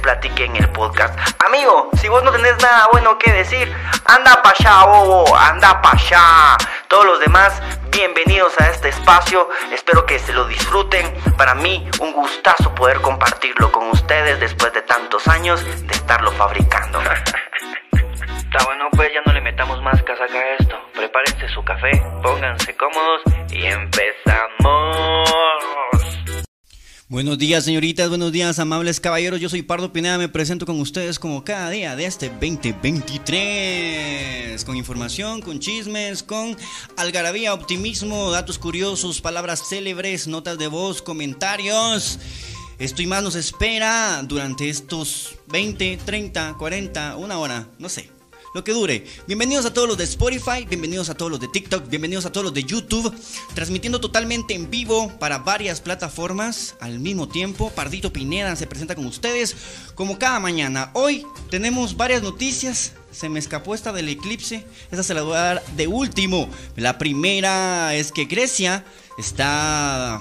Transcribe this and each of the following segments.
platique en el podcast. Amigo, si vos no tenés nada bueno que decir, anda pa' allá, bobo, anda pa' allá. Todos los demás, bienvenidos a este espacio. Espero que se lo disfruten. Para mí, un gustazo poder compartirlo con ustedes después de tantos años de estarlo fabricando. Está bueno, pues ya no le metamos más casaca a esto. Prepárense su café, pónganse cómodos y empezamos. Buenos días, señoritas, buenos días, amables caballeros. Yo soy Pardo Pineda, me presento con ustedes como cada día de este 2023. Con información, con chismes, con algarabía, optimismo, datos curiosos, palabras célebres, notas de voz, comentarios. Esto y más nos espera durante estos 20, 30, 40, una hora, no sé lo que dure. Bienvenidos a todos los de Spotify, bienvenidos a todos los de TikTok, bienvenidos a todos los de YouTube, transmitiendo totalmente en vivo para varias plataformas al mismo tiempo. Pardito Pineda se presenta con ustedes como cada mañana. Hoy tenemos varias noticias. Se me escapó esta del eclipse. Esa se la voy a dar de último. La primera es que Grecia está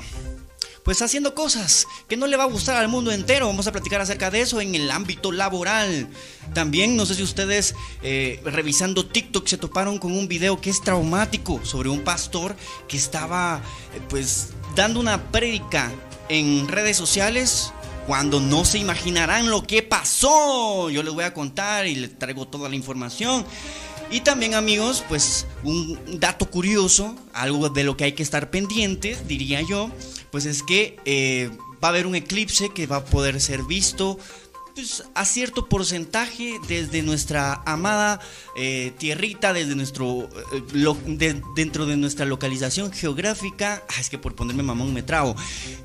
pues haciendo cosas que no le va a gustar al mundo entero. Vamos a platicar acerca de eso en el ámbito laboral. También no sé si ustedes eh, revisando TikTok se toparon con un video que es traumático sobre un pastor que estaba eh, pues dando una prédica en redes sociales cuando no se imaginarán lo que pasó. Yo les voy a contar y les traigo toda la información. Y también amigos, pues un dato curioso, algo de lo que hay que estar pendientes, diría yo, pues es que eh, va a haber un eclipse que va a poder ser visto pues, a cierto porcentaje desde nuestra amada eh, tierrita, desde nuestro eh, dentro de nuestra localización geográfica, ah, es que por ponerme mamón me trago,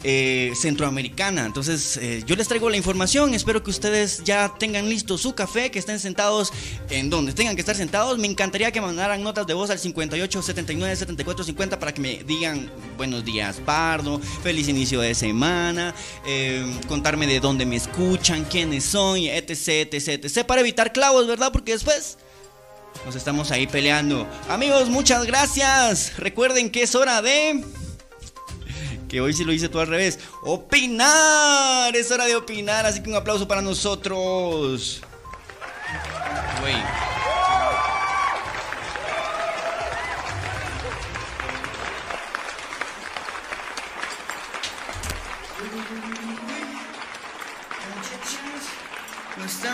eh, centroamericana. Entonces yo les traigo la información, espero que ustedes ya tengan listo su café, que estén sentados en donde tengan que estar sentados. Me encantaría que mandaran notas de voz al 58 79 74 50 para que me digan buenos días, Pardo, feliz inicio de semana, contarme de dónde me escuchan, quiénes son, etc, etc, etc, para evitar clavos, ¿verdad? Porque después nos estamos ahí peleando. Amigos, muchas gracias. Recuerden que es hora de... Que hoy sí lo hice todo al revés. Opinar. Es hora de opinar, así que un aplauso para nosotros.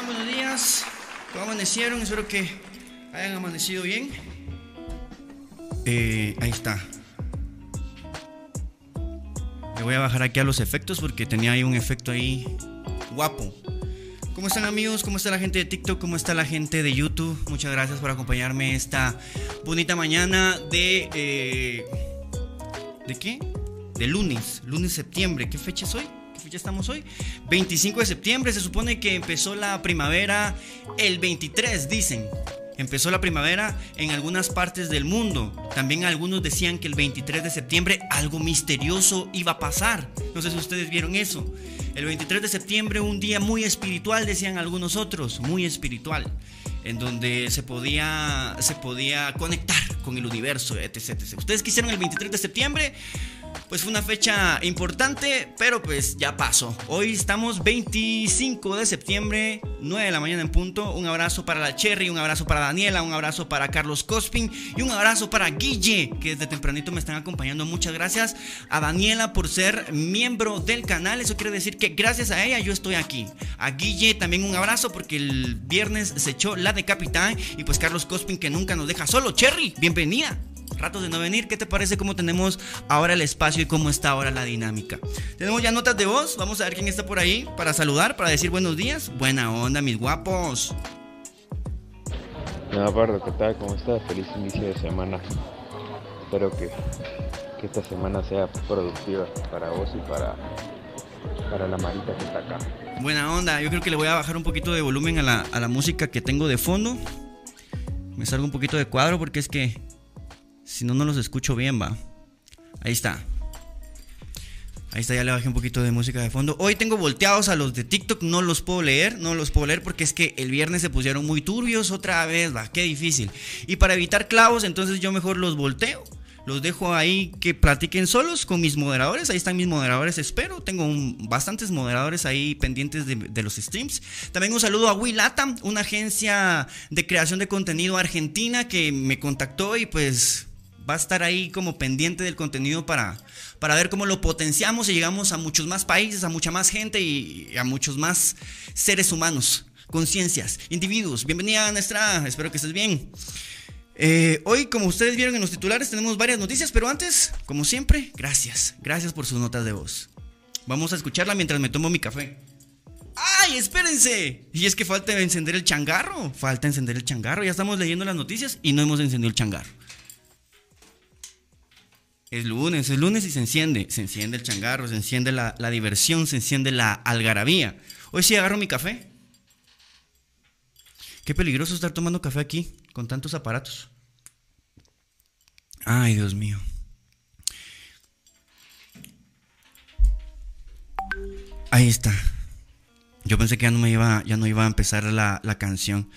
Buenos días. ¿Cómo amanecieron? Espero que hayan amanecido bien. Eh, ahí está. Le voy a bajar aquí a los efectos porque tenía ahí un efecto ahí guapo. ¿Cómo están amigos? ¿Cómo está la gente de TikTok? ¿Cómo está la gente de YouTube? Muchas gracias por acompañarme esta bonita mañana de... Eh, ¿De qué? De lunes, lunes septiembre. ¿Qué fecha es hoy? Ya estamos hoy? 25 de septiembre, se supone que empezó la primavera el 23, dicen. Empezó la primavera en algunas partes del mundo. También algunos decían que el 23 de septiembre algo misterioso iba a pasar. No sé si ustedes vieron eso. El 23 de septiembre, un día muy espiritual, decían algunos otros, muy espiritual, en donde se podía, se podía conectar con el universo, etc, etc. ¿Ustedes quisieron el 23 de septiembre? Pues fue una fecha importante, pero pues ya pasó. Hoy estamos 25 de septiembre, 9 de la mañana en punto. Un abrazo para la Cherry, un abrazo para Daniela, un abrazo para Carlos Cospin y un abrazo para Guille, que desde tempranito me están acompañando. Muchas gracias a Daniela por ser miembro del canal. Eso quiere decir que gracias a ella yo estoy aquí. A Guille también un abrazo porque el viernes se echó la de capitán y pues Carlos Cospin que nunca nos deja solo. Cherry, bienvenida ratos de no venir. ¿Qué te parece cómo tenemos ahora el espacio y cómo está ahora la dinámica? Tenemos ya notas de voz. Vamos a ver quién está por ahí para saludar, para decir buenos días. Buena onda, mis guapos. Nada, Pardo, ¿qué tal? ¿Cómo estás? Feliz inicio de semana. Espero que, que esta semana sea productiva para vos y para, para la Marita que está acá. Buena onda, yo creo que le voy a bajar un poquito de volumen a la, a la música que tengo de fondo. Me salgo un poquito de cuadro porque es que si no, no los escucho bien, va. Ahí está. Ahí está, ya le bajé un poquito de música de fondo. Hoy tengo volteados a los de TikTok, no los puedo leer, no los puedo leer porque es que el viernes se pusieron muy turbios otra vez, va, qué difícil. Y para evitar clavos, entonces yo mejor los volteo. Los dejo ahí que platiquen solos con mis moderadores. Ahí están mis moderadores, espero. Tengo bastantes moderadores ahí pendientes de, los streams. También un saludo a Willatam, una agencia de creación de contenido argentina que me contactó y pues va a estar ahí como pendiente del contenido para, para ver cómo lo potenciamos y llegamos a muchos más países, a mucha más gente y a muchos más seres humanos, conciencias, individuos. Bienvenida, nuestra, espero que estés bien. Eh, hoy, como ustedes vieron en los titulares, tenemos varias noticias, pero antes, como siempre, gracias. Gracias por sus notas de voz. Vamos a escucharla mientras me tomo mi café. ¡Ay, espérense! Y es que falta encender el changarro. Falta encender el changarro. Ya estamos leyendo las noticias y no hemos encendido el changarro. Es lunes, es lunes y se enciende. Se enciende el changarro, se enciende la, diversión, se enciende la algarabía. Hoy sí agarro mi café. Qué peligroso estar tomando café aquí con tantos aparatos. Ay, Dios mío. Ahí está. Yo pensé que ya no me iba, ya no iba a empezar la, la canción.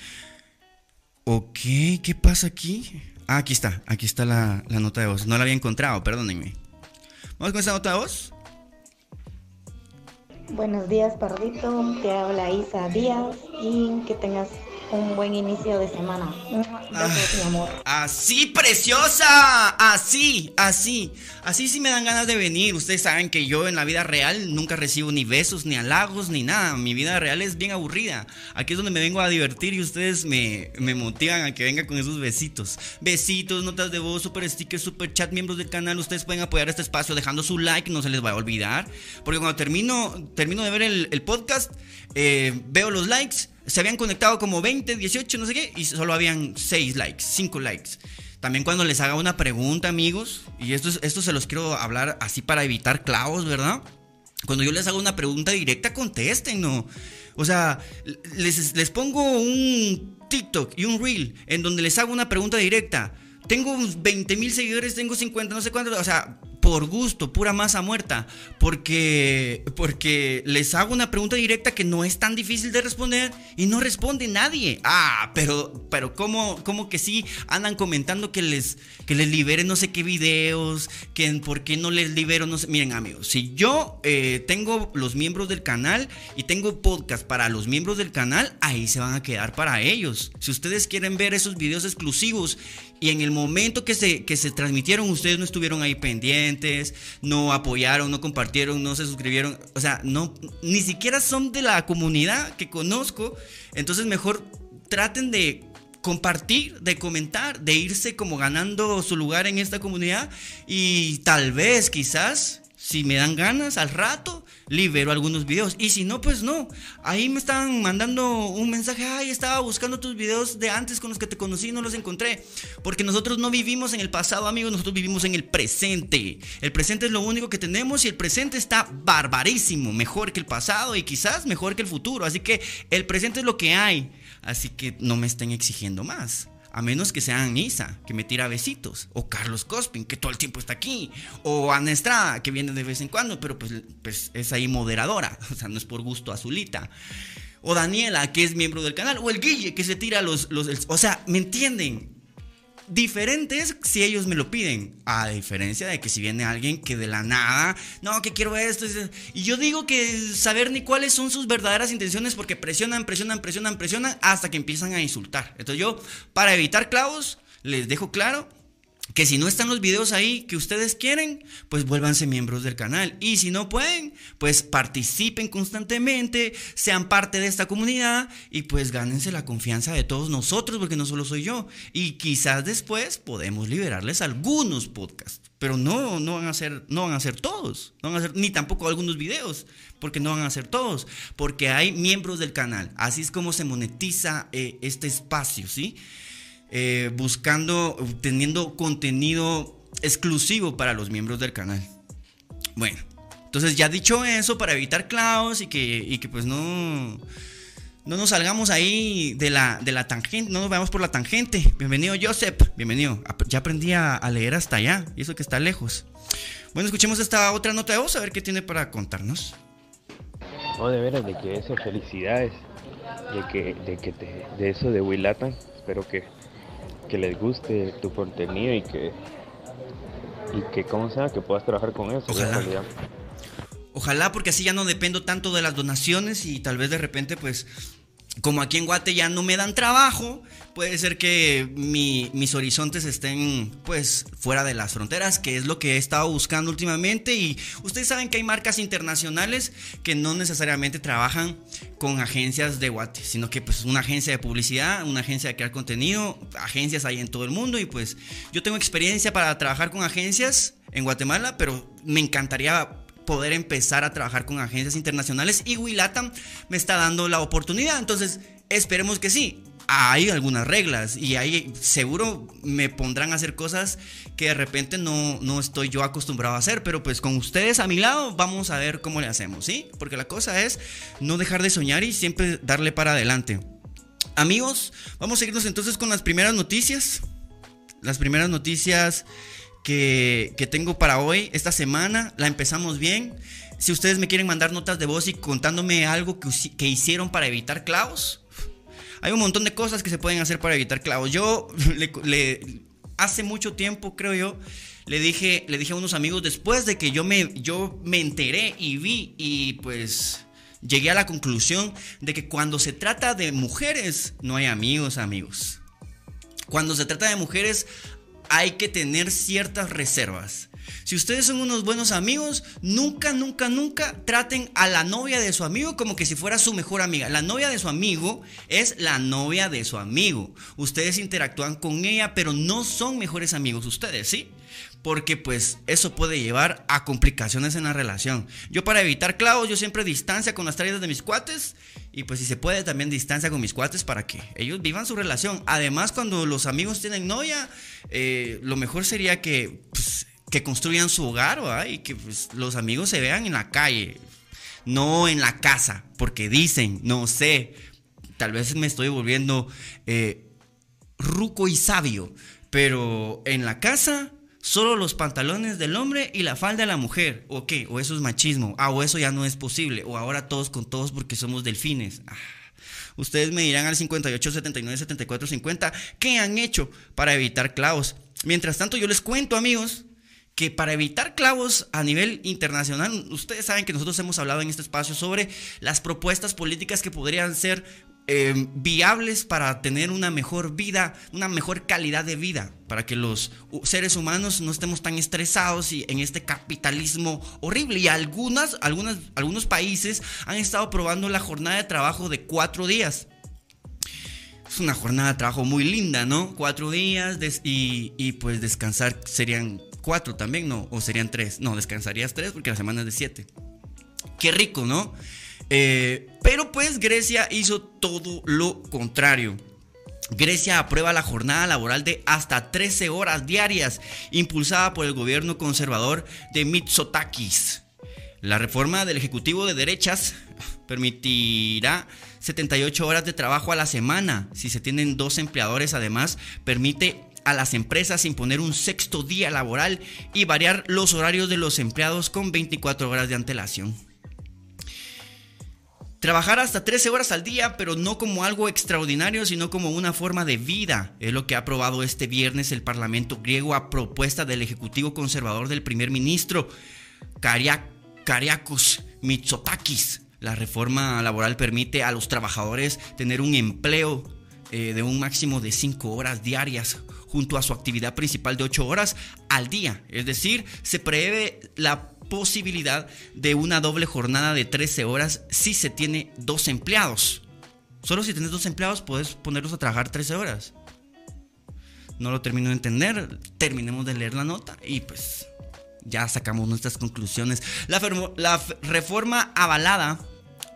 Ok, ¿qué pasa aquí? Ah, aquí está, aquí está la, nota de voz. No la había encontrado, perdónenme. Vamos con esa nota de voz. Buenos días, Pardito. Te habla Isa Díaz y que tengas un buen inicio de semana. Besos, mi amor. Así, preciosa. Así, así. Así sí me dan ganas de venir. Ustedes saben que yo en la vida real nunca recibo ni besos, ni halagos, ni nada. Mi vida real es bien aburrida. Aquí es donde me vengo a divertir y ustedes me, me motivan a que venga con esos besitos. Besitos, notas de voz, super stickers, super chat, miembros del canal. Ustedes pueden apoyar este espacio dejando su like, no se les va a olvidar. Porque cuando termino, termino de ver el, el podcast, eh, veo los likes se habían conectado como 20, 18, no sé qué, y solo habían 6 likes, 5 likes. También cuando les haga una pregunta, amigos, y esto, se los quiero hablar así para evitar clavos, ¿verdad? Cuando yo les hago una pregunta directa, contesten, ¿no? O sea, les, les pongo un TikTok y un Reel en donde les hago una pregunta directa. Tengo 20 mil seguidores, tengo 50, no sé cuántos. O sea, por gusto, pura masa muerta, porque, porque les hago una pregunta directa que no es tan difícil de responder y no responde nadie. Ah, pero, pero ¿cómo, cómo que sí andan comentando que les, que les liberen no sé qué videos, que por qué no les libero, no sé. Miren amigos, si yo eh, tengo los miembros del canal y tengo podcast para los miembros del canal, ahí se van a quedar para ellos. Si ustedes quieren ver esos videos exclusivos y en el momento que se, que se transmitieron ustedes no estuvieron ahí pendientes, no apoyaron, no compartieron, no se suscribieron, o sea, no, ni siquiera son de la comunidad que conozco, entonces mejor traten de compartir, de comentar, de irse como ganando su lugar en esta comunidad. Y tal vez, quizás, si me dan ganas al rato, libero algunos videos. Y si no, pues no. Ahí me están mandando un mensaje, ay, estaba buscando tus videos de antes con los que te conocí y no los encontré. Porque nosotros no vivimos en el pasado, amigos, nosotros vivimos en el presente. El presente es lo único que tenemos y el presente está barbarísimo, mejor que el pasado y quizás mejor que el futuro. Así que el presente es lo que hay. Así que no me estén exigiendo más. A menos que sean Isa, que me tira besitos. O Carlos Cospin, que todo el tiempo está aquí. O Ana Estrada, que viene de vez en cuando, pero pues, pues es ahí moderadora. O sea, no es por gusto azulita. O Daniela, que es miembro del canal. O el Guille, que se tira los... los o sea, ¿me entienden? Diferentes si ellos me lo piden. A diferencia de que si viene alguien que de la nada, no, que quiero esto. Y yo digo que saber ni cuáles son sus verdaderas intenciones porque presionan, presionan, presionan, presionan hasta que empiezan a insultar. Entonces yo, para evitar clavos, les dejo claro que si no están los videos ahí que ustedes quieren, pues vuélvanse miembros del canal. Y si no pueden, pues participen constantemente, sean parte de esta comunidad y pues gánense la confianza de todos nosotros, porque no solo soy yo. Y quizás después podemos liberarles algunos podcasts. Pero no, no van a ser, no van a ser todos, van a ser, ni tampoco algunos videos, porque no van a ser todos, porque hay miembros del canal. Así es como se monetiza eh, este espacio, ¿sí? Eh, buscando, teniendo contenido exclusivo para los miembros del canal. Bueno, entonces ya dicho eso, para evitar clavos y que, que pues no, no nos salgamos ahí de la, de la tangente, no nos vayamos por la tangente. Bienvenido Joseph, bienvenido. Ya aprendí a, leer hasta allá, y eso que está lejos. Bueno, escuchemos esta otra nota de voz, a ver qué tiene para contarnos. Oh, de veras, de que eso, felicidades. De que, de que te, de eso de Willatan, espero que que les guste tu contenido y que y que como sea que puedas trabajar con eso ojalá. Ojalá porque así ya no dependo tanto de las donaciones y tal vez de repente pues como aquí en Guate ya no me dan trabajo, puede ser que mis horizontes estén pues fuera de las fronteras, que es lo que he estado buscando últimamente. Y ustedes saben que hay marcas internacionales que no necesariamente trabajan con agencias de Guate, sino que pues una agencia de publicidad, una agencia de crear contenido, agencias hay en todo el mundo. Y pues yo tengo experiencia para trabajar con agencias en Guatemala, pero me encantaría poder empezar a trabajar con agencias internacionales y Willatam me está dando la oportunidad. Entonces, esperemos que sí. Hay algunas reglas y ahí seguro me pondrán a hacer cosas que de repente no, no estoy yo acostumbrado a hacer, pero pues con ustedes a mi lado vamos a ver cómo le hacemos, ¿sí? Porque la cosa es no dejar de soñar y siempre darle para adelante. Amigos, vamos a seguirnos entonces con las primeras noticias. Las primeras noticias que, tengo para hoy, esta semana. La empezamos bien. Si ustedes me quieren mandar notas de voz y contándome algo que, hicieron para evitar clavos, hay un montón de cosas que se pueden hacer para evitar clavos. Yo le, hace mucho tiempo, creo yo, le dije, le dije a unos amigos después de que yo me, yo me enteré y vi y pues llegué a la conclusión de que cuando se trata de mujeres no hay amigos, amigos. Cuando se trata de mujeres hay que tener ciertas reservas. Si ustedes son unos buenos amigos, nunca, nunca, nunca traten a la novia de su amigo como que si fuera su mejor amiga. La novia de su amigo es la novia de su amigo. Ustedes interactúan con ella, pero no son mejores amigos ustedes, ¿sí? Porque pues eso puede llevar a complicaciones en la relación. Yo para evitar clavos, yo siempre distancia con las traídas de mis cuates y pues si se puede también distancia con mis cuates para que ellos vivan su relación. Además cuando los amigos tienen novia, eh, lo mejor sería que... Pues, que construyan su hogar y que pues, los amigos se vean en la calle, no en la casa, porque dicen, no sé, tal vez me estoy volviendo eh, ruco y sabio, pero en la casa solo los pantalones del hombre y la falda de la mujer, o qué, o eso es machismo, ah, o eso ya no es posible, o ahora todos con todos porque somos delfines. Ah. Ustedes me dirán al 58 79 74 50 qué han hecho para evitar clavos. Mientras tanto, yo les cuento, amigos, que para evitar clavos a nivel internacional, ustedes saben que nosotros hemos hablado en este espacio sobre las propuestas políticas que podrían ser em, viables para tener una mejor vida, una mejor calidad de vida, para que los seres humanos no estemos tan estresados y en este capitalismo horrible. Y algunas, algunas, algunos países han estado probando la jornada de trabajo de cuatro días. Es una jornada de trabajo muy linda, ¿no? Cuatro días y, y pues descansar serían cuatro también, ¿no? O serían tres. No, descansarías tres porque la semana es de siete. Qué rico, ¿no? Eh, pero pues Grecia hizo todo lo contrario. Grecia aprueba la jornada laboral de hasta 13 horas diarias, impulsada por el gobierno conservador de Mitsotakis. La reforma del Ejecutivo de derechas permitirá 78 horas de trabajo a la semana. Si se tienen dos empleadores, además, permite a las empresas imponer un sexto día laboral y variar los horarios de los empleados con 24 horas de antelación. Trabajar hasta 13 horas al día, pero no como algo extraordinario, sino como una forma de vida. Es lo que ha aprobado este viernes el Parlamento griego a propuesta del Ejecutivo Conservador del primer ministro Kariakos Mitsotakis. La reforma laboral permite a los trabajadores tener un empleo eh, de un máximo de 5 horas diarias junto a su actividad principal de 8 horas al día. Es decir, se prevé la posibilidad de una doble jornada de 13 horas si se tiene dos empleados. Solo si tienes dos empleados puedes ponerlos a trabajar 13 horas. No lo termino de entender. Terminemos de leer la nota y pues ya sacamos nuestras conclusiones. La, la reforma avalada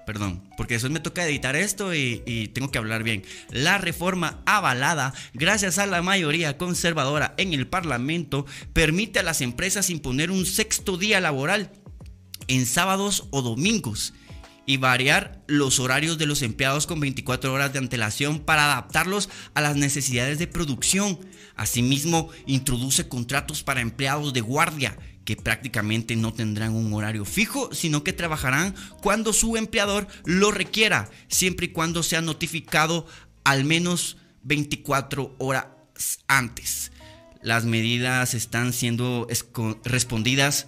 perdón, porque después me toca editar esto y, tengo que hablar bien. La reforma avalada, gracias a la mayoría conservadora en el Parlamento, permite a las empresas imponer un sexto día laboral en sábados o domingos y variar los horarios de los empleados con 24 horas de antelación para adaptarlos a las necesidades de producción. Asimismo, introduce contratos para empleados de guardia que prácticamente no tendrán un horario fijo, sino que trabajarán cuando su empleador lo requiera, siempre y cuando sea notificado al menos 24 horas antes. Las medidas están siendo respondidas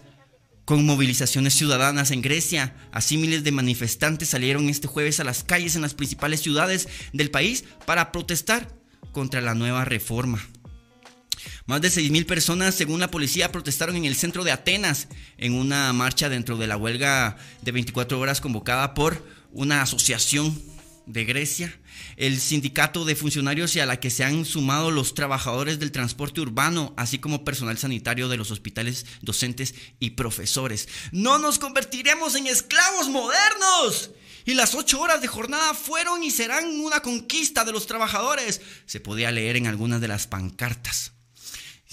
con movilizaciones ciudadanas en Grecia. Así miles de manifestantes salieron este jueves a las calles en las principales ciudades del país para protestar contra la nueva reforma. Más de 6.000 personas, según la policía, protestaron en el centro de Atenas en una marcha dentro de la huelga de 24 horas convocada por una asociación de Grecia, el sindicato de funcionarios y a la que se han sumado los trabajadores del transporte urbano, así como personal sanitario de los hospitales, docentes y profesores. No nos convertiremos en esclavos modernos. Y las ocho horas de jornada fueron y serán una conquista de los trabajadores. Se podía leer en algunas de las pancartas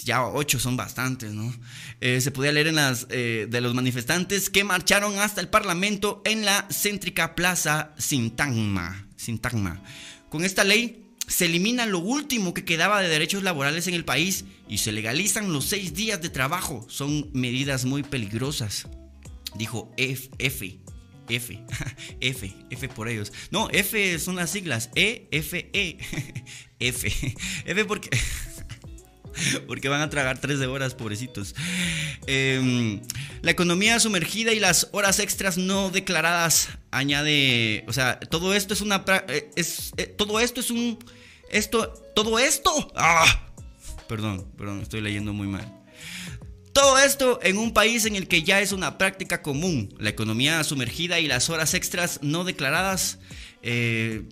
ya ocho son bastantes, ¿no? Eh, se podía leer en las eh, de los manifestantes que marcharon hasta el Parlamento en la céntrica Plaza Sintagma. Sintagma. Con esta ley se elimina lo último que quedaba de derechos laborales en el país y se legalizan los seis días de trabajo. Son medidas muy peligrosas, dijo F. F. F, F, F por ellos. No, F son las siglas. E, F, E. F. F porque. porque van a tragar 13 horas, pobrecitos. Em, la economía sumergida y las horas extras no declaradas añade, o sea, todo esto es una, eh, es, eh, todo esto es un, esto, todo esto, ah, perdón, perdón, estoy leyendo muy mal. Todo esto en un país en el que ya es una práctica común, la economía sumergida y las horas extras no declaradas. Eh,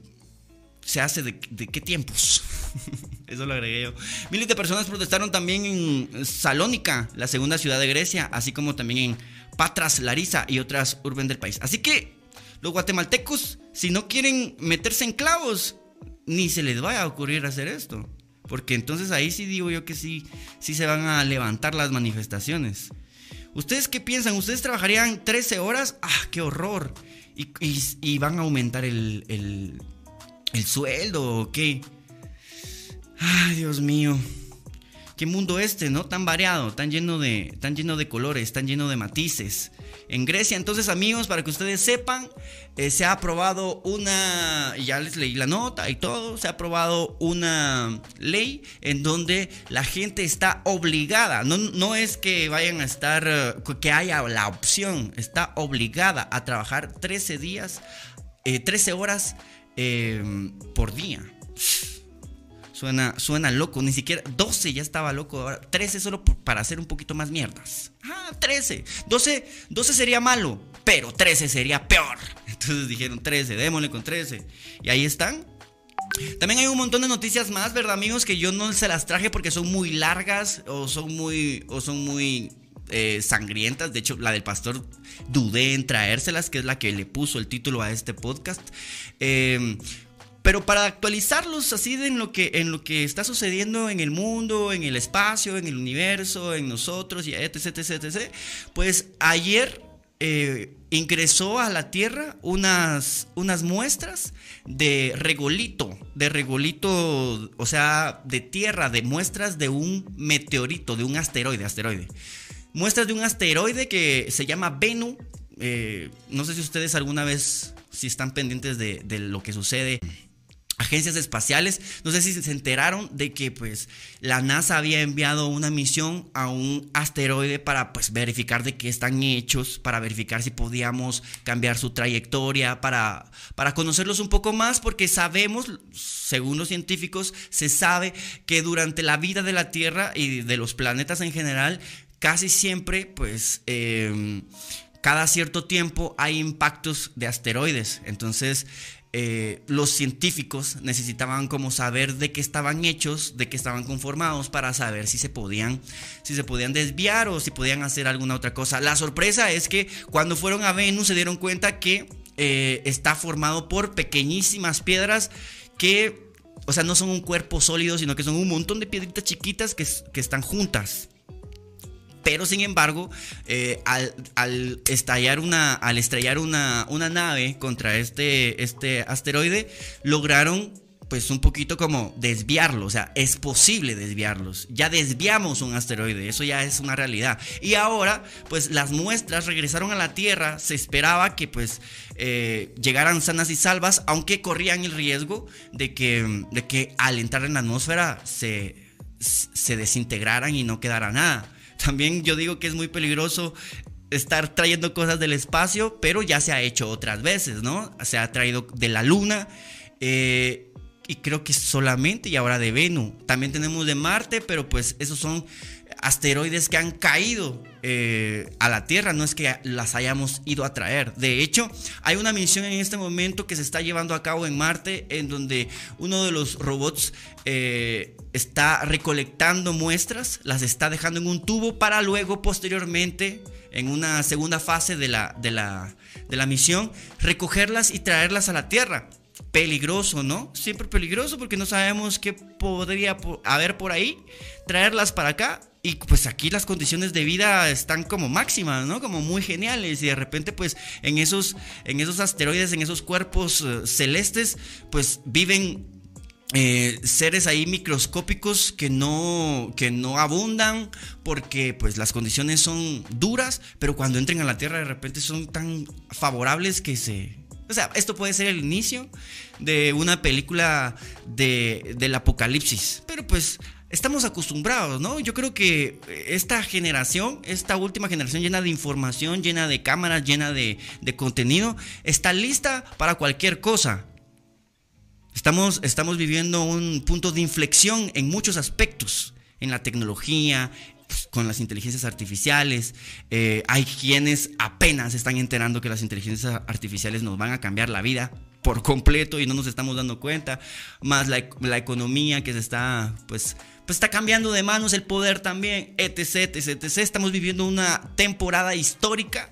se hace de, qué tiempos. Eso lo agregué yo. Miles de personas protestaron también en Salónica, la segunda ciudad de Grecia, así como también en Patras, Larisa y otras urbes del país. Así que los guatemaltecos, si no quieren meterse en clavos, ni se les vaya a ocurrir hacer esto. Porque entonces ahí sí digo yo que sí, sí se van a levantar las manifestaciones. ¿Ustedes qué piensan? ¿Ustedes trabajarían 13 horas? ¡Ah, qué horror! Y, van a aumentar el, el sueldo o qué. Ay, Dios mío. Qué mundo este, ¿no? Tan variado, tan lleno de tan lleno de colores, tan lleno de matices. En Grecia, entonces, amigos, para que ustedes sepan, eh, se ha aprobado una, ya les leí la nota y todo, se ha aprobado una ley en donde la gente está obligada, no, no es que vayan a estar, eh, que haya la opción, está obligada a trabajar 13 días, 13 eh, horas Em, por día. Suena, suena loco, ni siquiera 12 ya estaba loco, ahora 13 solo para hacer un poquito más mierdas. Ah, 13. 12, 12 sería malo, pero 13 sería peor. Entonces dijeron 13, démosle con 13. Y ahí están. También hay un montón de noticias más, ¿verdad, amigos? Que yo no se las traje porque son muy largas o son muy, o son muy eh, sangrientas. De hecho, la del pastor dudé en traérselas, que es la que le puso el título a este podcast. Eh, pero para actualizarlos así de en lo, que, en lo que está sucediendo en el mundo, en el espacio, en el universo, en nosotros, y etc, etc, etc, pues ayer eh, ingresó a la Tierra unas, unas muestras de regolito, de regolito, o sea, de tierra, de muestras de un meteorito, de un asteroide, asteroide. Muestras de un asteroide que se llama Venu. Eh, no sé si ustedes alguna vez, si están pendientes de, de lo que sucede agencias espaciales. No sé si se enteraron de que pues la NASA había enviado una misión a un asteroide para pues verificar de qué están hechos, para verificar si podíamos cambiar su trayectoria, para, para conocerlos un poco más, porque sabemos, según los científicos, se sabe que durante la vida de la Tierra y de los planetas en general, casi siempre pues... Em, cada cierto tiempo hay impactos de asteroides. Entonces, eh, los científicos necesitaban como saber de qué estaban hechos, de qué estaban conformados para saber si se podían, si se podían desviar o si podían hacer alguna otra cosa. La sorpresa es que cuando fueron a Venus se dieron cuenta que eh, está formado por pequeñísimas piedras que, o sea, no son un cuerpo sólido, sino que son un montón de piedritas chiquitas que, que están juntas. Pero sin embargo, eh, al, estallar una, al estrellar una, una nave contra este, este asteroide, lograron pues un poquito como desviarlo, o sea, es posible desviarlos. Ya desviamos un asteroide, eso ya es una realidad. Y ahora, pues las muestras regresaron a la Tierra, se esperaba que pues eh, llegaran sanas y salvas, aunque corrían el riesgo de que, de que al entrar en la atmósfera se, se desintegraran y no quedara nada. También yo digo que es muy peligroso estar trayendo cosas del espacio, pero ya se ha hecho otras veces, ¿no? Se ha traído de la Luna. Eh, y creo que solamente y ahora de Venus. También tenemos de Marte, pero pues esos son asteroides que han caído eh, a la Tierra, no es que las hayamos ido a traer. De hecho, hay una misión en este momento que se está llevando a cabo en Marte, en donde uno de los robots eh, está recolectando muestras, las está dejando en un tubo para luego, posteriormente, en una segunda fase de la, de la, de la misión, recogerlas y traerlas a la Tierra peligroso, ¿no? Siempre peligroso porque no sabemos qué podría haber por ahí. Traerlas para acá y pues aquí las condiciones de vida están como máximas, ¿no? Como muy geniales. Y de repente, pues en esos, en esos asteroides, en esos cuerpos eh, celestes, pues viven eh, seres ahí microscópicos que no, que no abundan porque pues las condiciones son duras, pero cuando entren a la Tierra de repente son tan favorables que se... O sea, esto puede ser el inicio de una película de, del apocalipsis, pero pues estamos acostumbrados, ¿no? Yo creo que esta generación, esta última generación llena de información, llena de cámaras, llena de, contenido, está lista para cualquier cosa. Estamos, estamos viviendo un punto de inflexión en muchos aspectos, en la tecnología, con las inteligencias artificiales. Eh, hay quienes apenas están enterando que las inteligencias artificiales nos van a cambiar la vida por completo y no nos estamos dando cuenta. Más la, la economía que se está, pues, pues está cambiando de manos el poder también, etc, etc, etc. Estamos viviendo una temporada histórica.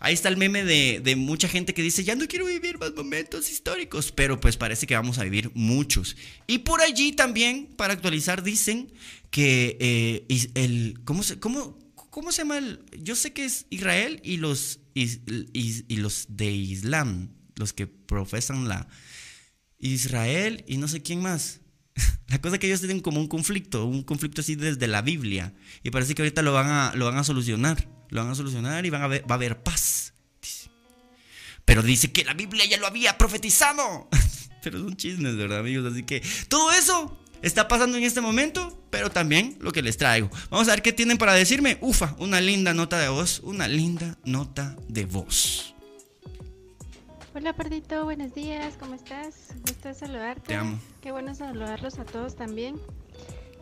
Ahí está el meme de, mucha gente que dice, ya no quiero vivir más momentos históricos, pero pues parece que vamos a vivir muchos. Y por allí también, para actualizar, dicen que eh, el, ¿cómo se, cómo, ¿cómo se llama? El, yo sé que es Israel y los, y los de Islam, los que profesan la Israel y no sé quién más. La cosa es que ellos tienen como un conflicto, un conflicto así desde la Biblia. Y parece que ahorita lo van a, lo van a solucionar. Lo van a solucionar y van a va a haber paz. Pero dice que la Biblia ya lo había profetizado. pero son chismes, ¿verdad, amigos? Así que todo eso está pasando en este momento, pero también lo que les traigo. Vamos a ver qué tienen para decirme. Ufa, una linda nota de voz. Una linda nota de voz. Hola Pardito, buenos días, ¿cómo estás? Gusto saludarte. Te amo. Qué bueno saludarlos a todos también.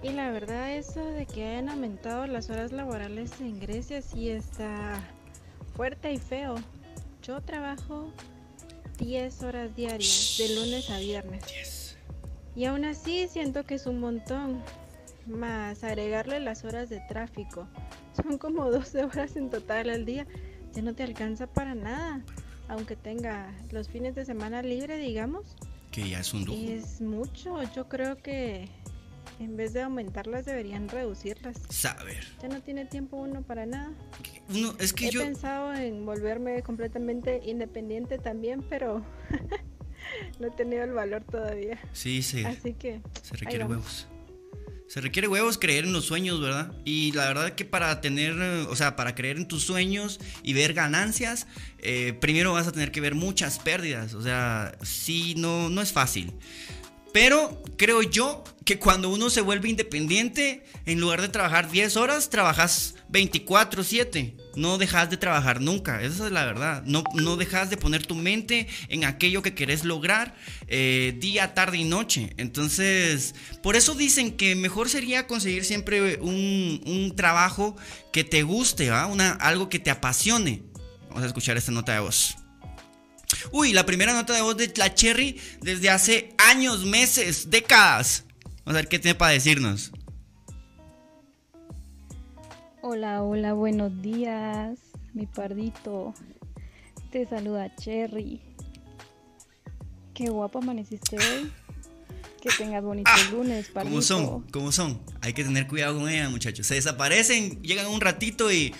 Y la verdad eso de que hayan aumentado las horas laborales en Grecia sí está fuerte y feo. Yo trabajo 10 horas diarias, de lunes a viernes. Y aún así siento que es un montón. Más agregarle las horas de tráfico. Son como 12 horas en total al día. Ya no te alcanza para nada aunque tenga los fines de semana libre, digamos. Que ya es un lujo. Es mucho, yo creo que En vez de aumentarlas, deberían reducirlas. Saber. Ya no tiene tiempo uno para nada. Uno, es que He yo. pensado en volverme completamente independiente también, pero no he tenido el valor todavía. Sí, sí. Así que Se requiere huevos. Se requiere huevos creer en los sueños, ¿verdad? Y la verdad que para tener, eh, o sea, para creer en tus sueños y ver ganancias, eh, primero vas a tener que ver muchas pérdidas. O sea, sí, no, no es fácil. Pero creo yo que cuando uno se vuelve independiente, en lugar de trabajar 10 horas, trabajas 24/7. No dejas de trabajar nunca, esa es la verdad. No, no dejas de poner tu mente en aquello que querés lograr eh, día, tarde y noche. Entonces, por eso dicen que mejor sería conseguir siempre un, un trabajo que te guste, ¿va? Una, algo que te apasione. Vamos a escuchar esta nota de voz. Uy, la primera nota de voz de la Cherry desde hace años, meses, décadas. Vamos a ver qué tiene para decirnos. Hola, hola, buenos días, mi pardito. Te saluda Cherry. Qué guapo amaneciste hoy. Que tengas bonito lunes, pardito. ¿Cómo son? ¿Cómo son? Hay que tener cuidado con ella, muchachos. Se desaparecen, llegan un ratito y,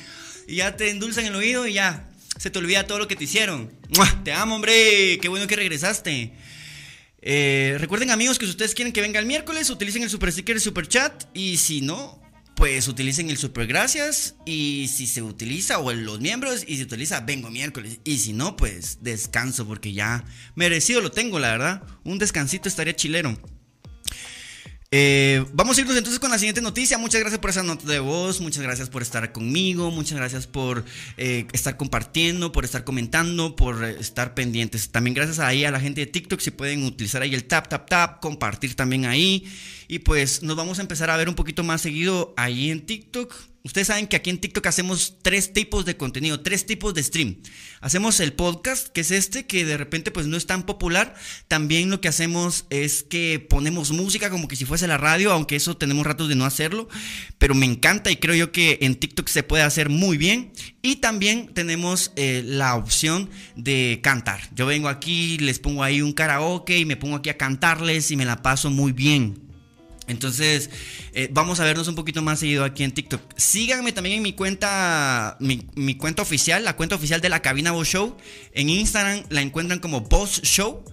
y ya te endulzan el oído y ya se te olvida todo lo que te hicieron. Te amo, hombre. Qué bueno que regresaste. Eh, recuerden, amigos, que si ustedes quieren que venga el miércoles, utilicen el super sticker y super chat. Y si no, pues utilicen el super gracias. Y si se utiliza, o los miembros, y si se utiliza, vengo miércoles. Y si no, pues descanso, porque ya merecido lo tengo, la verdad. Un descansito estaría chilero. Eh, vamos a irnos entonces con la siguiente noticia. Muchas gracias por esa nota de voz, muchas gracias por estar conmigo, muchas gracias por eh, estar compartiendo, por estar comentando, por eh, estar pendientes. También gracias ahí a la gente de TikTok, si pueden utilizar ahí el tap, tap, tap, compartir también ahí. Y pues nos vamos a empezar a ver un poquito más seguido ahí en TikTok. Ustedes saben que aquí en TikTok hacemos tres tipos de contenido, tres tipos de stream. Hacemos el podcast, que es este, que de repente pues no es tan popular. También lo que hacemos es que ponemos música como que si fuese la radio, aunque eso tenemos ratos de no hacerlo. Pero me encanta y creo yo que en TikTok se puede hacer muy bien. Y también tenemos eh, la opción de cantar. Yo vengo aquí, les pongo ahí un karaoke y me pongo aquí a cantarles y me la paso muy bien. Entonces, eh, vamos a vernos un poquito más seguido aquí en TikTok. Síganme también en mi cuenta, mi, cuenta oficial, la cuenta oficial de la Cabina Voz Show. En Instagram la encuentran como Boss Show,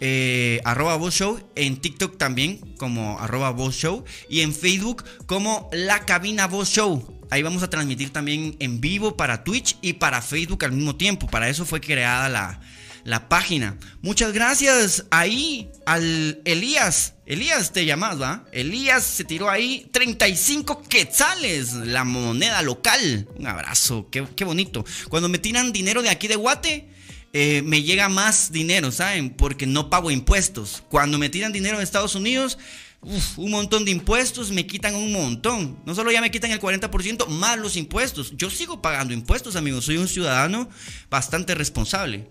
eh, arroba Boss Show. En TikTok también como arroba Boss Show. Y en Facebook como La Cabina Voz Show. Ahí vamos a transmitir también en vivo para Twitch y para Facebook al mismo tiempo. Para eso fue creada la, la página. Muchas gracias ahí al Elías. Elías te llamas, ¿va? Elías se tiró ahí 35 quetzales, la moneda local. Un abrazo, qué, qué bonito. Cuando me tiran dinero de aquí de Guate, eh, me llega más dinero, ¿saben? Porque no pago impuestos. Cuando me tiran dinero de Estados Unidos, un montón de impuestos, me quitan un montón. No solo ya me quitan el 40%, más los impuestos. Yo sigo pagando impuestos, amigos. Soy un ciudadano bastante responsable.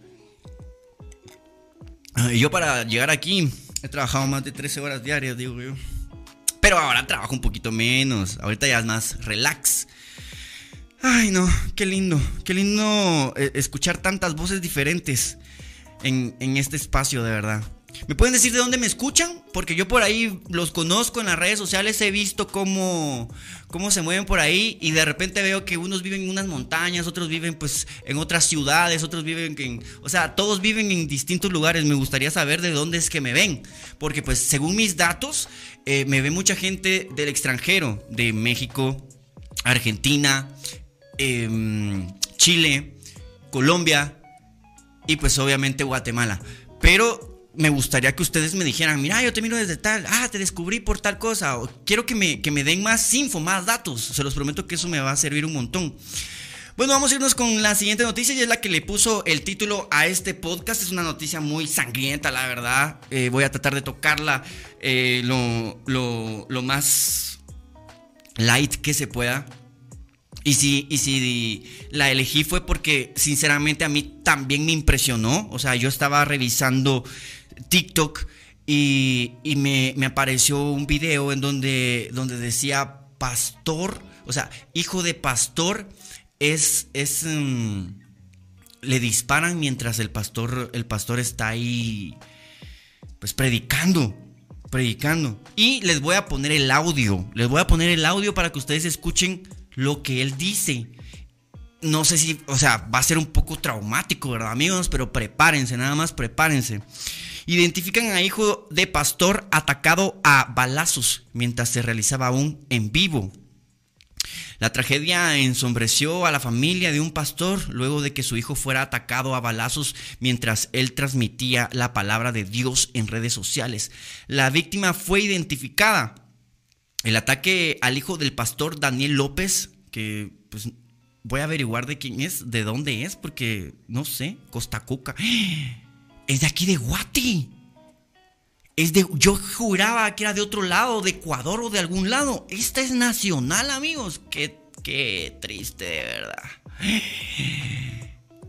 Y yo para llegar aquí he trabajado más de 13 horas diarias, digo yo. Pero ahora trabajo un poquito menos. Ahorita ya es más relax. Ay, no, qué lindo. Qué lindo eh, escuchar tantas voces diferentes en, en este espacio, de verdad. ¿Me pueden decir de dónde me escuchan? Porque yo por ahí los conozco en las redes sociales, he visto cómo, cómo se mueven por ahí y de repente veo que unos viven en unas montañas, otros viven pues en otras ciudades, otros viven en... O sea, todos viven en distintos lugares. Me gustaría saber de dónde es que me ven. Porque pues según mis datos, eh, me ve mucha gente del extranjero, de México, Argentina, eh, Chile, Colombia y pues obviamente Guatemala. Pero me gustaría que ustedes me dijeran, mira, yo te miro desde tal, ah, te descubrí por tal cosa, o quiero que me, que me den más info, más datos, se los prometo que eso me va a servir un montón. Bueno, vamos a irnos con la siguiente noticia y es la que le puso el título a este podcast. Es una noticia muy sangrienta, la verdad. Eh, voy a tratar de tocarla eh, lo, lo, lo más light que se pueda. Y si, y si la elegí fue porque sinceramente a mí también me impresionó. O sea, yo estaba revisando TikTok y, y me, me, apareció un video en donde, donde decía pastor, o sea, hijo de pastor es... es um, le disparan mientras el pastor, el pastor está ahí pues predicando. predicando. Y les voy a poner el audio. Les voy a poner el audio para que ustedes escuchen lo que él dice. No sé si, o sea, va a ser un poco traumático, ¿verdad, amigos? Pero prepárense, nada más prepárense. Identifican a hijo de pastor atacado a balazos mientras se realizaba un en vivo. La tragedia ensombreció a la familia de un pastor luego de que su hijo fuera atacado a balazos mientras él transmitía la palabra de Dios en redes sociales. La víctima fue identificada. El ataque al hijo del pastor Daniel López, que pues voy a averiguar de quién es, de dónde es, porque no sé, Costa Cuca. Es de aquí de Guati. Es de, yo juraba que era de otro lado, de Ecuador o de algún lado. Esta es nacional, amigos. Qué, qué triste, de verdad.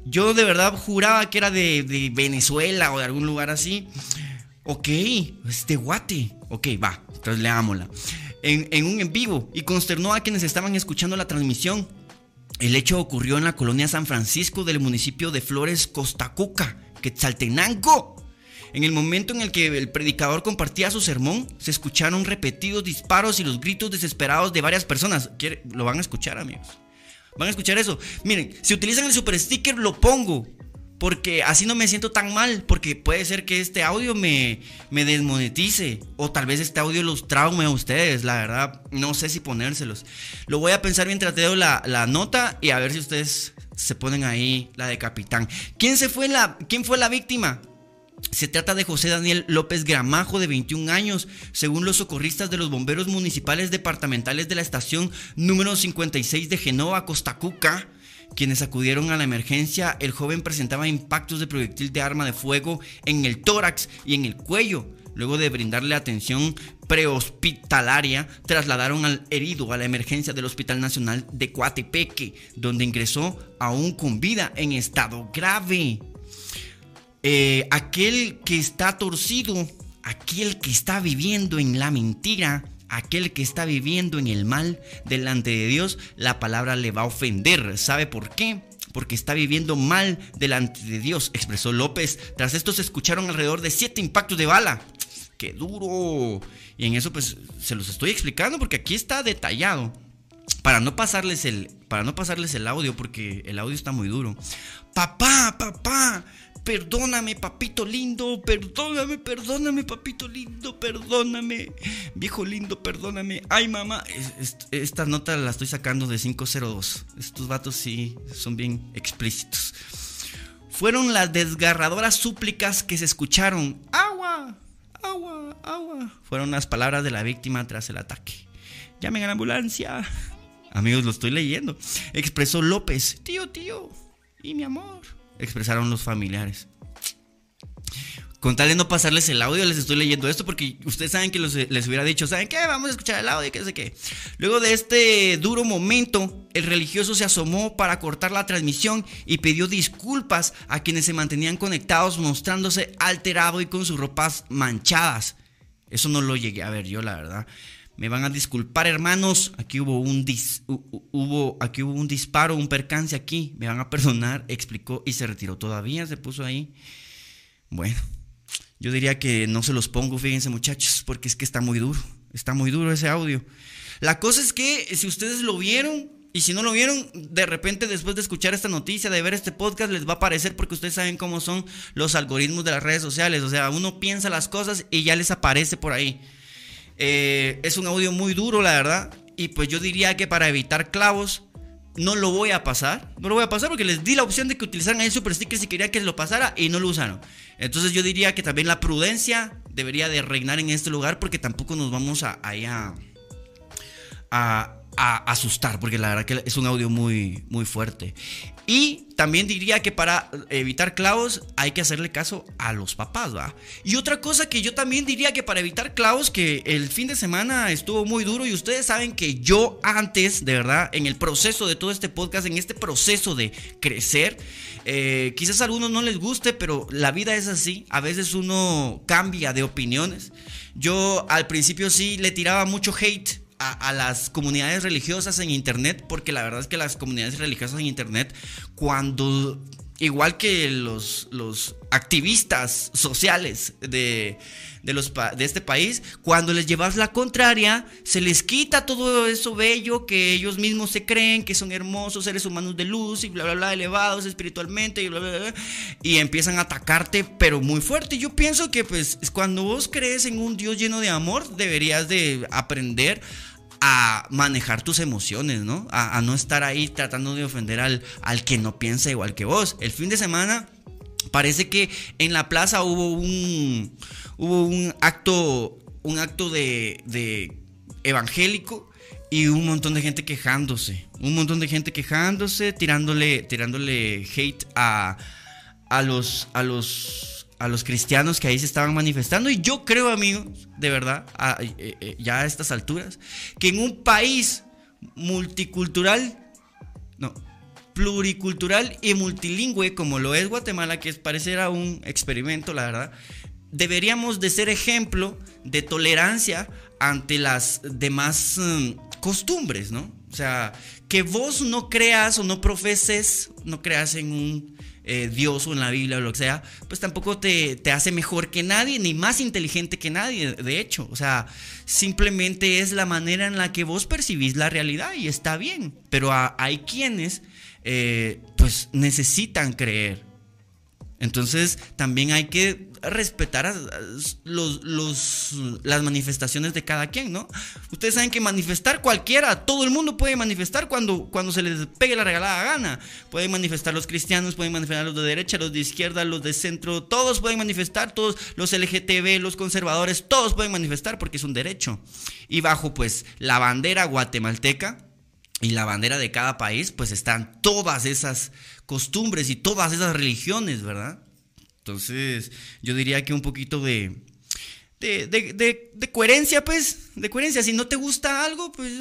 Yo de verdad juraba que era de, Venezuela o de algún lugar así. Ok, es de Guate. Ok, va, entonces leámosla. En, en un en vivo y consternó a quienes estaban escuchando la transmisión. El hecho ocurrió en la colonia San Francisco del municipio de Flores, Costa Cuca, Quetzaltenango. En el momento en el que el predicador compartía su sermón, se escucharon repetidos disparos y los gritos desesperados de varias personas. Lo van a escuchar, amigos. Van a escuchar eso. Miren, si utilizan el super sticker, lo pongo. Porque así no me siento tan mal. Porque puede ser que este audio me, me desmonetice. O tal vez este audio los traume a ustedes. La verdad, no sé si ponérselos. Lo voy a pensar mientras te doy la, la nota y a ver si ustedes se ponen ahí la de capitán. ¿Quién, se fue la, ¿Quién fue la víctima? Se trata de José Daniel López Gramajo, de 21 años, según los socorristas de los bomberos municipales departamentales de la estación número 56 de Genova, Costa Cuca. Quienes acudieron a la emergencia, el joven presentaba impactos de proyectil de arma de fuego en el tórax y en el cuello. Luego de brindarle atención prehospitalaria, trasladaron al herido a la emergencia del Hospital Nacional de Coatepeque, donde ingresó aún con vida en estado grave. Eh, aquel que está torcido, aquel que está viviendo en la mentira, aquel que está viviendo en el mal delante de Dios, la palabra le va a ofender. ¿Sabe por qué? Porque está viviendo mal delante de Dios, expresó López. Tras esto se escucharon alrededor de siete impactos de bala. ¡Qué duro! Y en eso pues se los estoy explicando porque aquí está detallado. Para no pasarles el, para no pasarles el audio porque el audio está muy duro. Papá, papá, Perdóname, papito lindo, perdóname, perdóname, papito lindo, perdóname. Viejo lindo, perdóname. Ay, mamá, esta nota la estoy sacando de 502. Estos vatos sí son bien explícitos. Fueron las desgarradoras súplicas que se escucharon. Agua, agua, agua. Fueron las palabras de la víctima tras el ataque. Llamen a la ambulancia. Amigos, lo estoy leyendo. Expresó López. Tío, tío. Y mi amor expresaron los familiares. Con tal de no pasarles el audio, les estoy leyendo esto porque ustedes saben que les hubiera dicho, ¿saben qué? Vamos a escuchar el audio, qué sé qué. Luego de este duro momento, el religioso se asomó para cortar la transmisión y pidió disculpas a quienes se mantenían conectados mostrándose alterado y con sus ropas manchadas. Eso no lo llegué a ver yo, la verdad. Me van a disculpar, hermanos. Aquí hubo un, hubo, aquí hubo un disparo, un percance aquí. Me van a perdonar, explicó y se retiró. Todavía se puso ahí. Bueno, yo diría que no se los pongo, fíjense muchachos, porque es que está muy duro. Está muy duro ese audio. La cosa es que si ustedes lo vieron, y si no lo vieron, de repente después de escuchar esta noticia, de ver este podcast, les va a aparecer porque ustedes saben cómo son los algoritmos de las redes sociales. O sea, uno piensa las cosas y ya les aparece por ahí. Eh, es un audio muy duro, la verdad. Y pues yo diría que para evitar clavos, no lo voy a pasar. No lo voy a pasar porque les di la opción de que utilizaran el super sticker si quería que lo pasara y no lo usaron. Entonces yo diría que también la prudencia debería de reinar en este lugar porque tampoco nos vamos a, a, a a asustar, porque la verdad que es un audio muy, muy fuerte. Y también diría que para evitar clavos hay que hacerle caso a los papás, ¿va? Y otra cosa que yo también diría que para evitar clavos, que el fin de semana estuvo muy duro y ustedes saben que yo antes, de verdad, en el proceso de todo este podcast, en este proceso de crecer, eh, quizás a algunos no les guste, pero la vida es así, a veces uno cambia de opiniones. Yo al principio sí le tiraba mucho hate a, las comunidades religiosas en Internet, porque la verdad es que las comunidades religiosas en Internet, cuando igual que los, los activistas sociales de, los, de este país, cuando les llevas la contraria, se les quita todo eso bello que ellos mismos se creen que son hermosos seres humanos de luz y bla, bla, bla, elevados espiritualmente y bla, bla, bla, y empiezan a atacarte, pero muy fuerte. Yo pienso que pues cuando vos crees en un Dios lleno de amor, deberías de aprender a manejar tus emociones, ¿no? A, no estar ahí tratando de ofender al, al que no piensa igual que vos. El fin de semana parece que en la plaza hubo un, hubo un acto, un acto de, de evangélico y un montón de gente quejándose, un montón de gente quejándose, tirándole, tirándole hate a, a los, a los a los cristianos que ahí se estaban manifestando. Y yo creo, amigos, de verdad, eh, eh, ya a estas alturas, que en un país multicultural, no, pluricultural y multilingüe como lo es Guatemala, que es parecer un experimento, la verdad, deberíamos de ser ejemplo de tolerancia ante las demás mm, costumbres, ¿no? O sea, que vos no creas o no profeses, no creas en un eh, Dios o en la Biblia o lo que sea, pues tampoco te, hace mejor que nadie, ni más inteligente que nadie, de hecho. O sea, simplemente es la manera en la que vos percibís la realidad y está bien. Pero hay quienes, eh, pues, necesitan creer. Entonces, también hay que respetar las manifestaciones de cada quien, ¿no? Ustedes saben que manifestar cualquiera, todo el mundo puede manifestar cuando, cuando se les pegue la regalada gana. Pueden manifestar los cristianos, pueden manifestar los de derecha, los de izquierda, los de centro, todos pueden manifestar, todos los LGTB, los conservadores, todos pueden manifestar porque es un derecho. Y bajo pues la bandera guatemalteca y la bandera de cada país, pues están todas esas costumbres y todas esas religiones, ¿verdad? Entonces, yo diría que un poquito de, de, coherencia, pues, de coherencia. Si no te gusta algo, pues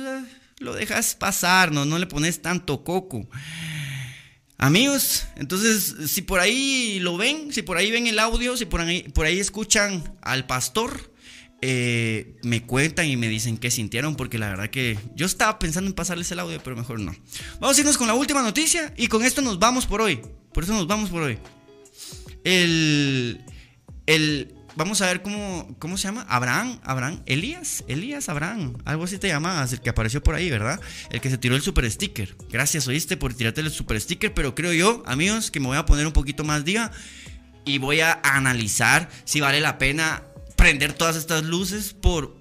lo dejas pasar, ¿no? No le pones tanto coco. Amigos, entonces, si por ahí lo ven, si por ahí ven el audio, si por ahí, por ahí escuchan al pastor, eh, me cuentan y me dicen qué sintieron, porque la verdad que yo estaba pensando en pasarles el audio, pero mejor no. Vamos a irnos con la última noticia y con esto nos vamos por hoy. Por eso nos vamos por hoy. El, el, vamos a ver cómo, cómo se llama. Abraham, Abraham, Elías, Elías Abraham, algo así te llamabas, el que apareció por ahí, ¿verdad? El que se tiró el super sticker. Gracias, oíste, por tirarte el super sticker, pero creo yo, amigos, que me voy a poner un poquito más día y voy a analizar si vale la pena prender todas estas luces por...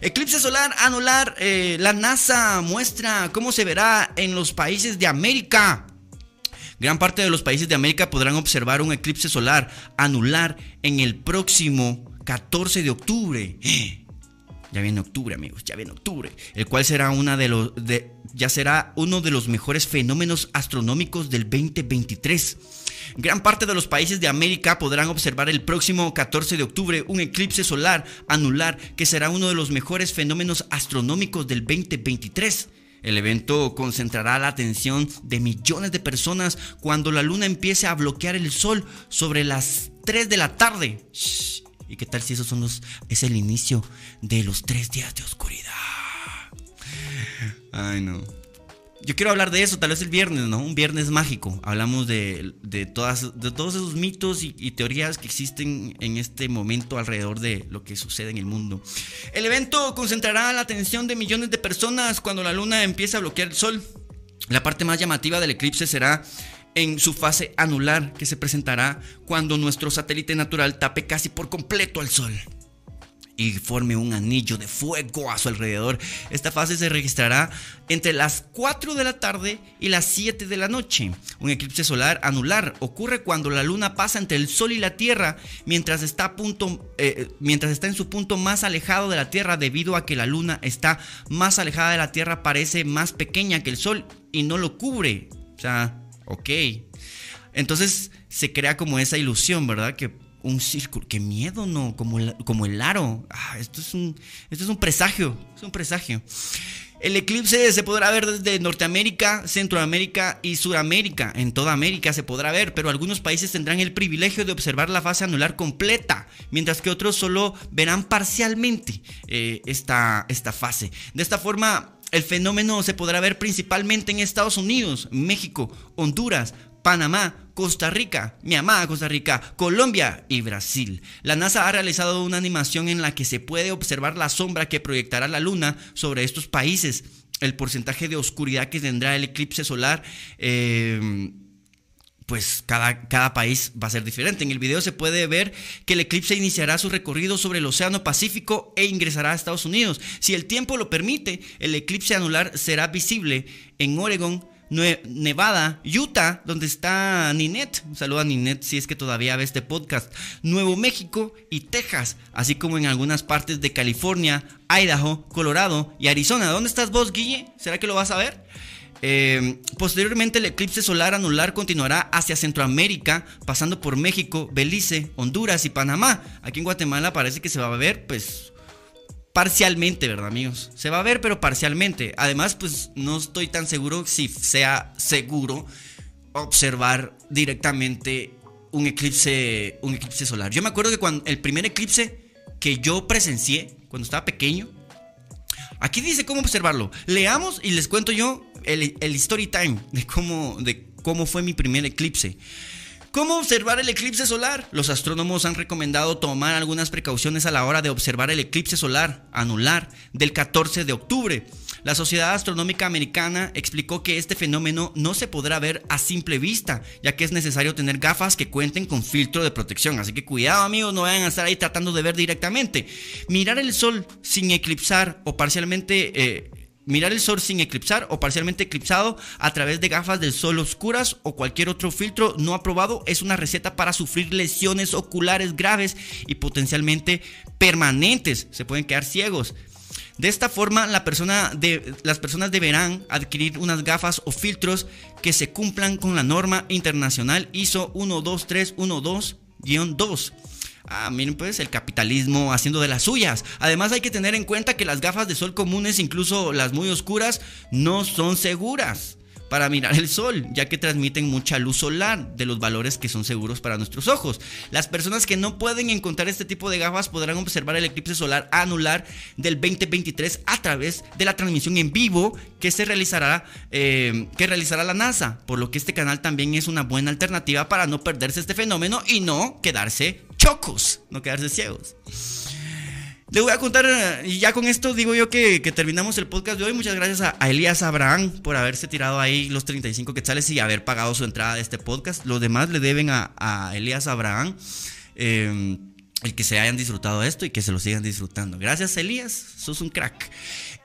Eclipse solar anular, eh, la NASA muestra cómo se verá en los países de América. Gran parte de los países de América podrán observar un eclipse solar anular en el próximo 14 de octubre. Ya viene octubre, amigos, ya viene octubre, el cual será una de los ya será uno de los mejores fenómenos astronómicos del 2023. Gran parte de los países de América podrán observar el próximo 14 de octubre un eclipse solar anular que será uno de los mejores fenómenos astronómicos del 2023. El evento concentrará la atención de millones de personas cuando la luna empiece a bloquear el sol sobre las 3 de la tarde. ¿Y qué tal si esos son los es el inicio de los tres días de oscuridad? Ay, no. Yo quiero hablar de eso, tal vez el viernes, ¿no? Un viernes mágico. Hablamos de, todas, de todos esos mitos y, teorías que existen en este momento alrededor de lo que sucede en el mundo. El evento concentrará la atención de millones de personas cuando la luna empiece a bloquear el sol. La parte más llamativa del eclipse será en su fase anular, que se presentará cuando nuestro satélite natural tape casi por completo al sol y forme un anillo de fuego a su alrededor. Esta fase se registrará entre las 4 de la tarde y las 7 de la noche. Un eclipse solar anular ocurre cuando la luna pasa entre el sol y la tierra mientras está, punto, eh, mientras está en su punto más alejado de la tierra debido a que la luna está más alejada de la tierra parece más pequeña que el sol y no lo cubre. O sea, ok. Entonces se crea como esa ilusión, ¿verdad? Que un círculo. Qué miedo, ¿no? Como el, como el aro. Ah, esto, es un, esto es un presagio. Es un presagio. El eclipse se podrá ver desde Norteamérica, Centroamérica y Suramérica. En toda América se podrá ver, pero algunos países tendrán el privilegio de observar la fase anular completa, mientras que otros solo verán parcialmente eh, esta, esta fase. De esta forma, el fenómeno se podrá ver principalmente en Estados Unidos, México, Honduras, Panamá, Costa Rica, mi Costa Rica, Colombia y Brasil. La NASA ha realizado una animación en la que se puede observar la sombra que proyectará la luna sobre estos países, el porcentaje de oscuridad que tendrá el eclipse solar. Eh, pues cada, cada, país va a ser diferente. En el video se puede ver que el eclipse iniciará su recorrido sobre el Océano Pacífico e ingresará a Estados Unidos. Si el tiempo lo permite, el eclipse anular será visible en Oregon, Nevada, Utah, donde está Ninet. Un saludo a Ninet si es que todavía ve este podcast. Nuevo México y Texas, así como en algunas partes de California, Idaho, Colorado y Arizona. ¿Dónde estás vos, Guille? ¿Será que lo vas a ver? Eh, posteriormente el eclipse solar anular continuará hacia Centroamérica, pasando por México, Belice, Honduras y Panamá. Aquí en Guatemala parece que se va a ver, pues, parcialmente, ¿verdad, amigos? Se va a ver, pero parcialmente. Además, pues, no estoy tan seguro si sea seguro observar directamente un eclipse, un eclipse solar. Yo me acuerdo que cuando el primer eclipse que yo presencié cuando estaba pequeño, aquí dice cómo observarlo. Leamos y les cuento yo el, story time de cómo, de cómo fue mi primer eclipse. ¿Cómo observar el eclipse solar? Los astrónomos han recomendado tomar algunas precauciones a la hora de observar el eclipse solar anular del 14 de octubre. La Sociedad Astronómica Americana explicó que este fenómeno no se podrá ver a simple vista, ya que es necesario tener gafas que cuenten con filtro de protección. Así que cuidado amigos, no vayan a estar ahí tratando de ver directamente. Mirar el sol sin eclipsar o parcialmente... Eh, mirar el sol sin eclipsar o parcialmente eclipsado a través de gafas del sol oscuras o cualquier otro filtro no aprobado es una receta para sufrir lesiones oculares graves y potencialmente permanentes. Se pueden quedar ciegos. De esta forma, las personas deberán adquirir unas gafas o filtros que se cumplan con la norma internacional ISO 12312-2. Ah, miren pues el capitalismo haciendo de las suyas. Además hay que tener en cuenta que las gafas de sol comunes, incluso las muy oscuras, no son seguras para mirar el sol, ya que transmiten mucha luz solar de los valores que son seguros para nuestros ojos. Las personas que no pueden encontrar este tipo de gafas podrán observar el eclipse solar anular del 2023 a través de la transmisión en vivo que se realizará, eh, que realizará la NASA, por lo que este canal también es una buena alternativa para no perderse este fenómeno y no quedarse chocos, no quedarse ciegos. Le voy a contar, y ya con esto digo yo que, terminamos el podcast de hoy. Muchas gracias a, Elías Abraham por haberse tirado ahí los 35 quetzales y haber pagado su entrada de este podcast. Los demás le deben a, Elías Abraham eh, el que se hayan disfrutado esto y que se lo sigan disfrutando. Gracias, Elías, sos un crack.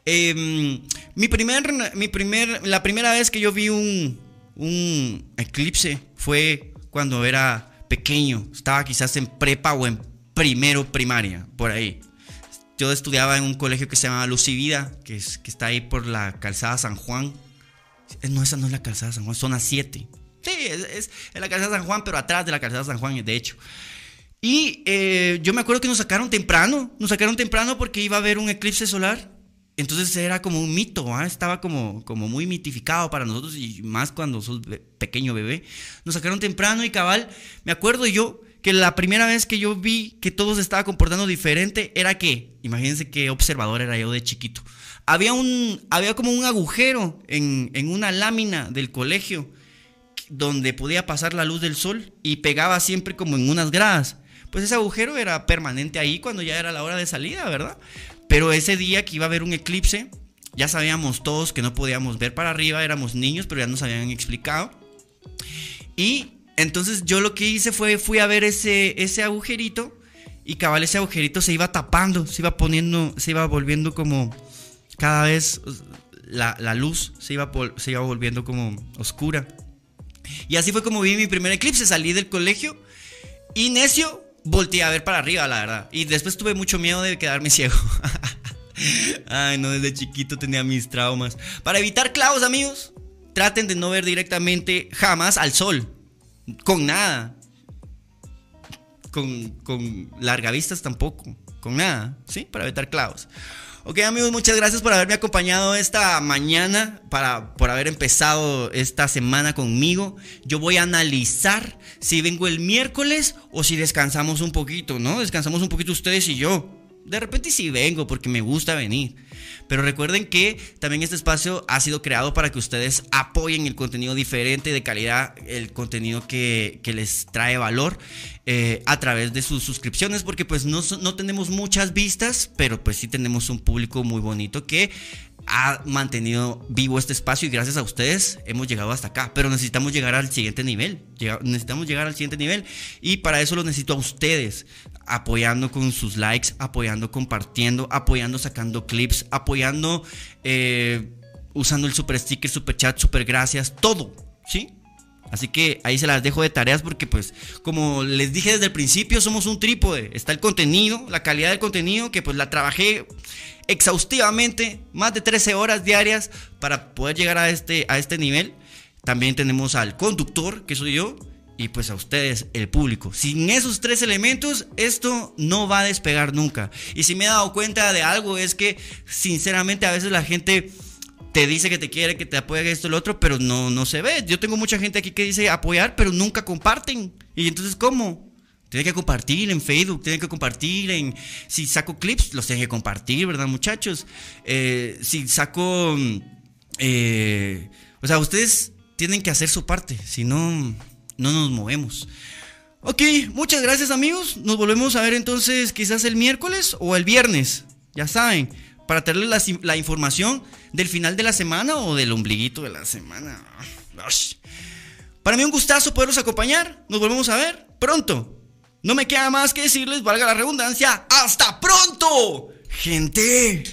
Em, mi primer, mi primer, la primera vez que yo vi un, un eclipse fue cuando era pequeño. Estaba quizás en prepa o en primero primaria, por ahí. Yo estudiaba en un colegio que se llama Lucivida, que, es, que está ahí por la calzada San Juan. Eh, no, esa no es la calzada San Juan, zona 7. Sí, es, la calzada San Juan, pero atrás de la calzada San Juan, de hecho. Y eh, yo me acuerdo que nos sacaron temprano, nos sacaron temprano porque iba a haber un eclipse solar. Entonces era como un mito, ¿ah? estaba como, muy mitificado para nosotros y más cuando sos pequeño bebé. Nos sacaron temprano y cabal, me acuerdo yo que la primera vez que yo vi que todo se estaba comportando diferente era que, imagínense qué observador era yo de chiquito. Había, un, había como un agujero en, en una lámina del colegio donde podía pasar la luz del sol y pegaba siempre como en unas gradas. Pues ese agujero era permanente ahí cuando ya era la hora de salida, ¿verdad? Pero ese día que iba a haber un eclipse, ya sabíamos todos que no podíamos ver para arriba, éramos niños, pero ya nos habían explicado. Y entonces yo lo que hice fue, fui a ver ese, ese agujerito y cabal ese agujerito se iba tapando, se iba poniendo, se iba volviendo como cada vez la, luz se iba, se iba volviendo como oscura. Y así fue como vi mi primer eclipse, salí del colegio y necio volteé a ver para arriba, la verdad. Y después tuve mucho miedo de quedarme ciego. Ay, no, desde chiquito tenía mis traumas. Para evitar clavos, amigos, traten de no ver directamente jamás al sol. Con nada. Con, con largavistas tampoco. Con nada, ¿sí? Para evitar clavos. Ok amigos, muchas gracias por haberme acompañado esta mañana, para, por haber empezado esta semana conmigo. Yo voy a analizar si vengo el miércoles o si descansamos un poquito, ¿no? Descansamos un poquito ustedes y yo. De repente sí vengo porque me gusta venir. Pero recuerden que también este espacio ha sido creado para que ustedes apoyen el contenido diferente, de calidad, el contenido que, les trae valor eh, a través de sus suscripciones, porque pues no, no tenemos muchas vistas, pero pues sí tenemos un público muy bonito que ha mantenido vivo este espacio y gracias a ustedes hemos llegado hasta acá. Pero necesitamos llegar al siguiente nivel. necesitamos llegar al siguiente nivel y para eso lo necesito a ustedes. Apoyando con sus likes, apoyando, compartiendo, apoyando, sacando clips, apoyando, eh, usando el super sticker, super chat, super gracias, todo. ¿Sí? Así que ahí se las dejo de tareas porque pues como les dije desde el principio somos un trípode. Está el contenido, la calidad del contenido que pues la trabajé exhaustivamente, más de 13 horas diarias para poder llegar a este, a este nivel. También tenemos al conductor, que soy yo, y pues a ustedes, el público. Sin esos tres elementos, esto no va a despegar nunca. Y si me he dado cuenta de algo es que sinceramente a veces la gente te dice que te quiere, que te apoya esto lo otro, pero no, no se ve. Yo tengo mucha gente aquí que dice apoyar, pero nunca comparten. Y entonces, ¿cómo? Tienen que compartir en Facebook, tienen que compartir en... Si saco clips, los tienen que compartir, ¿verdad, muchachos? Eh, si saco... Eh, o sea, ustedes tienen que hacer su parte, si no, no nos movemos. Ok, muchas gracias amigos. Nos volvemos a ver entonces quizás el miércoles o el viernes. Ya saben, para tenerles la, la información del final de la semana o del ombliguito de la semana. Para mí un gustazo poderlos acompañar. Nos volvemos a ver pronto. No me queda más que decirles, valga la redundancia, hasta pronto. Gente.